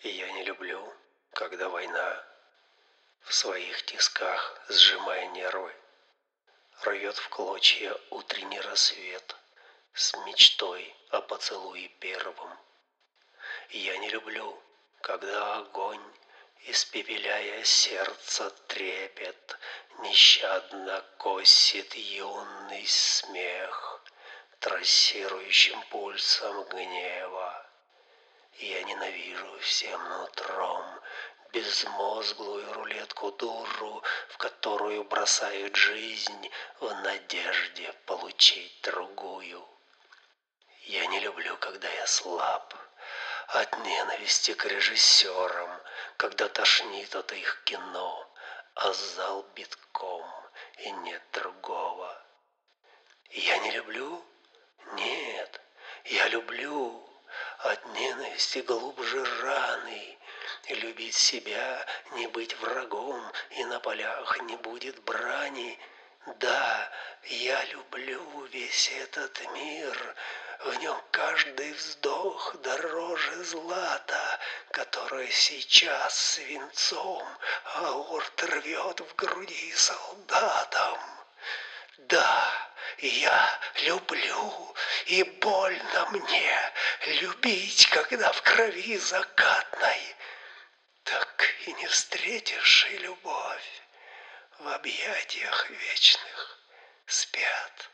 И я не люблю, когда война в своих тисках, сжимая нервы, рвет в клочья утренний рассвет с мечтой о поцелуе первом. Я не люблю, когда огонь, испепеляя сердце трепет, нещадно косит юный смех трассирующим пульсом гнева. Я ненавижу всем нутром безмозглую рулетку-дуру, в которую бросают жизнь в надежде получить другую. Я не люблю, когда я слаб, от ненависти к режиссерам, когда тошнит от их кино, а зал битком и нет другого. Я не люблю? Нет, я люблю от ненависти глубже раны. Любить себя, не быть врагом, и на полях не будет брани. Да, я люблю весь этот мир, в нем каждый вздох дороже злата, которое сейчас свинцом аорт рвет в груди солдатам. Да, я люблю, и больно мне любить, когда в крови закатной. Так и не встретишь и любовь в объятиях вечных спят.